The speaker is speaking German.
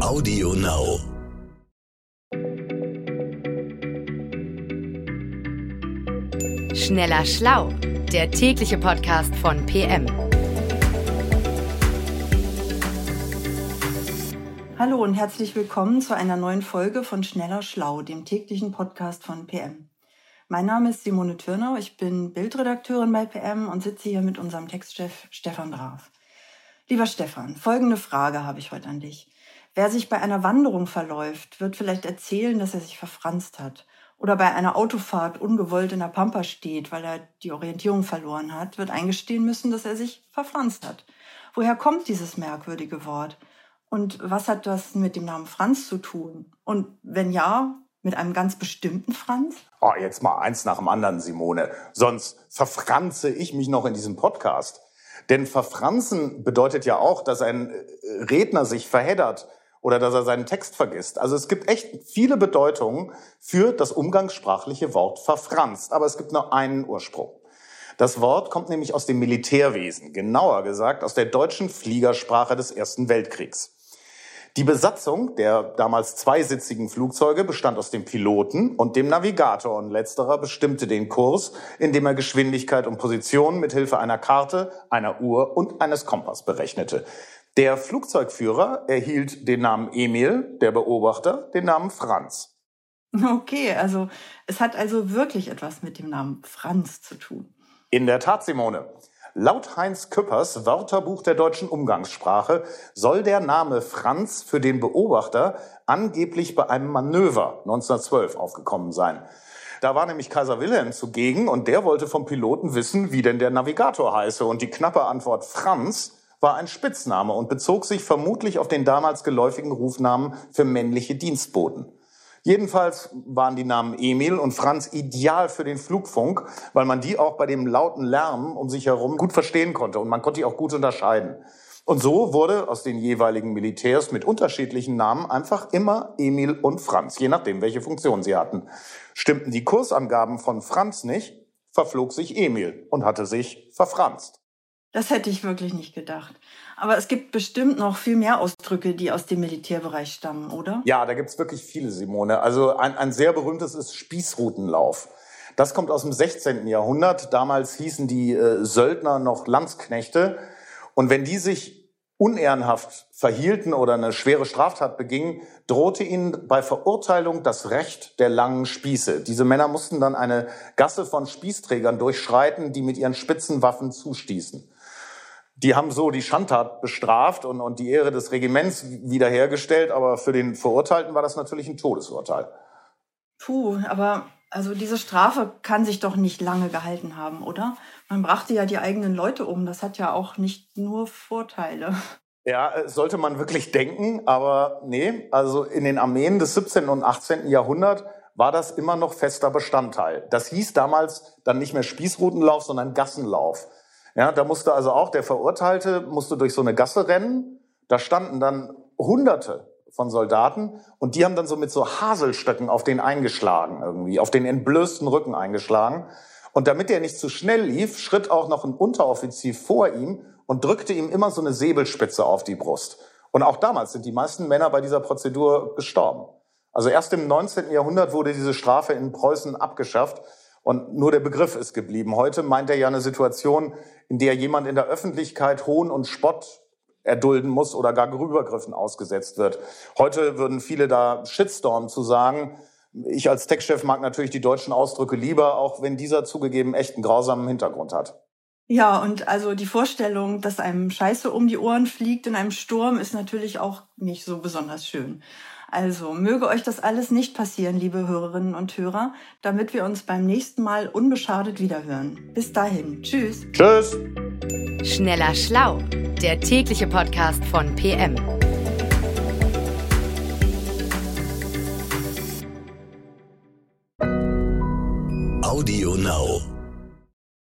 Audio Now. Schneller Schlau, der tägliche Podcast von PM. Hallo und herzlich willkommen zu einer neuen Folge von Schneller Schlau, dem täglichen Podcast von PM. Mein Name ist Simone Türnau, ich bin Bildredakteurin bei PM und sitze hier mit unserem Textchef Stefan Graf. Lieber Stefan, folgende Frage habe ich heute an dich. Wer sich bei einer Wanderung verläuft, wird vielleicht erzählen, dass er sich verfranst hat. Oder bei einer Autofahrt ungewollt in der Pampa steht, weil er die Orientierung verloren hat, wird eingestehen müssen, dass er sich verfranst hat. Woher kommt dieses merkwürdige Wort? Und was hat das mit dem Namen Franz zu tun? Und wenn ja, mit einem ganz bestimmten Franz? Oh, jetzt mal eins nach dem anderen, Simone. Sonst verfranze ich mich noch in diesem Podcast. Denn verfranzen bedeutet ja auch, dass ein äh, Redner sich verheddert oder dass er seinen Text vergisst. Also es gibt echt viele Bedeutungen für das umgangssprachliche Wort verfranst. Aber es gibt nur einen Ursprung. Das Wort kommt nämlich aus dem Militärwesen, genauer gesagt aus der deutschen Fliegersprache des Ersten Weltkriegs. Die Besatzung der damals zweisitzigen Flugzeuge bestand aus dem Piloten und dem Navigator und letzterer bestimmte den Kurs, indem er Geschwindigkeit und Position mit Hilfe einer Karte, einer Uhr und eines Kompass berechnete. Der Flugzeugführer erhielt den Namen Emil, der Beobachter den Namen Franz. Okay, also es hat also wirklich etwas mit dem Namen Franz zu tun. In der Tat, Simone. Laut Heinz Küppers Wörterbuch der deutschen Umgangssprache soll der Name Franz für den Beobachter angeblich bei einem Manöver 1912 aufgekommen sein. Da war nämlich Kaiser Wilhelm zugegen und der wollte vom Piloten wissen, wie denn der Navigator heiße. Und die knappe Antwort Franz war ein Spitzname und bezog sich vermutlich auf den damals geläufigen Rufnamen für männliche Dienstboten. Jedenfalls waren die Namen Emil und Franz ideal für den Flugfunk, weil man die auch bei dem lauten Lärm um sich herum gut verstehen konnte und man konnte die auch gut unterscheiden. Und so wurde aus den jeweiligen Militärs mit unterschiedlichen Namen einfach immer Emil und Franz, je nachdem, welche Funktion sie hatten. Stimmten die Kursangaben von Franz nicht, verflog sich Emil und hatte sich verfranst. Das hätte ich wirklich nicht gedacht. Aber es gibt bestimmt noch viel mehr Ausdrücke, die aus dem Militärbereich stammen, oder? Ja, da gibt's wirklich viele, Simone. Also ein, ein sehr berühmtes ist Spießrutenlauf. Das kommt aus dem 16. Jahrhundert. Damals hießen die äh, Söldner noch Landsknechte. Und wenn die sich unehrenhaft verhielten oder eine schwere Straftat begingen, drohte ihnen bei Verurteilung das Recht der langen Spieße. Diese Männer mussten dann eine Gasse von Spießträgern durchschreiten, die mit ihren spitzen Waffen zustießen die haben so die Schandtat bestraft und, und die Ehre des Regiments wiederhergestellt, aber für den Verurteilten war das natürlich ein Todesurteil. Puh, aber also diese Strafe kann sich doch nicht lange gehalten haben, oder? Man brachte ja die eigenen Leute um. Das hat ja auch nicht nur Vorteile. Ja, äh, sollte man wirklich denken, aber nee, also in den Armeen des 17. und 18. Jahrhunderts war das immer noch fester Bestandteil. Das hieß damals dann nicht mehr Spießrutenlauf, sondern Gassenlauf. Ja, da musste also auch der Verurteilte musste durch so eine Gasse rennen. Da standen dann Hunderte von Soldaten und die haben dann so mit so Haselstöcken auf den eingeschlagen irgendwie, auf den entblößten Rücken eingeschlagen. Und damit er nicht zu schnell lief, schritt auch noch ein Unteroffizier vor ihm und drückte ihm immer so eine Säbelspitze auf die Brust. Und auch damals sind die meisten Männer bei dieser Prozedur gestorben. Also erst im 19. Jahrhundert wurde diese Strafe in Preußen abgeschafft und nur der Begriff ist geblieben. Heute meint er ja eine Situation, in der jemand in der Öffentlichkeit Hohn und Spott erdulden muss oder gar Übergriffen ausgesetzt wird. Heute würden viele da Shitstorm zu sagen. Ich als Textchef mag natürlich die deutschen Ausdrücke lieber, auch wenn dieser zugegeben echt einen grausamen Hintergrund hat. Ja, und also die Vorstellung, dass einem Scheiße um die Ohren fliegt in einem Sturm, ist natürlich auch nicht so besonders schön. Also möge euch das alles nicht passieren, liebe Hörerinnen und Hörer, damit wir uns beim nächsten Mal unbeschadet wiederhören. Bis dahin. Tschüss. Tschüss. Schneller Schlau, der tägliche Podcast von PM. Audio Now.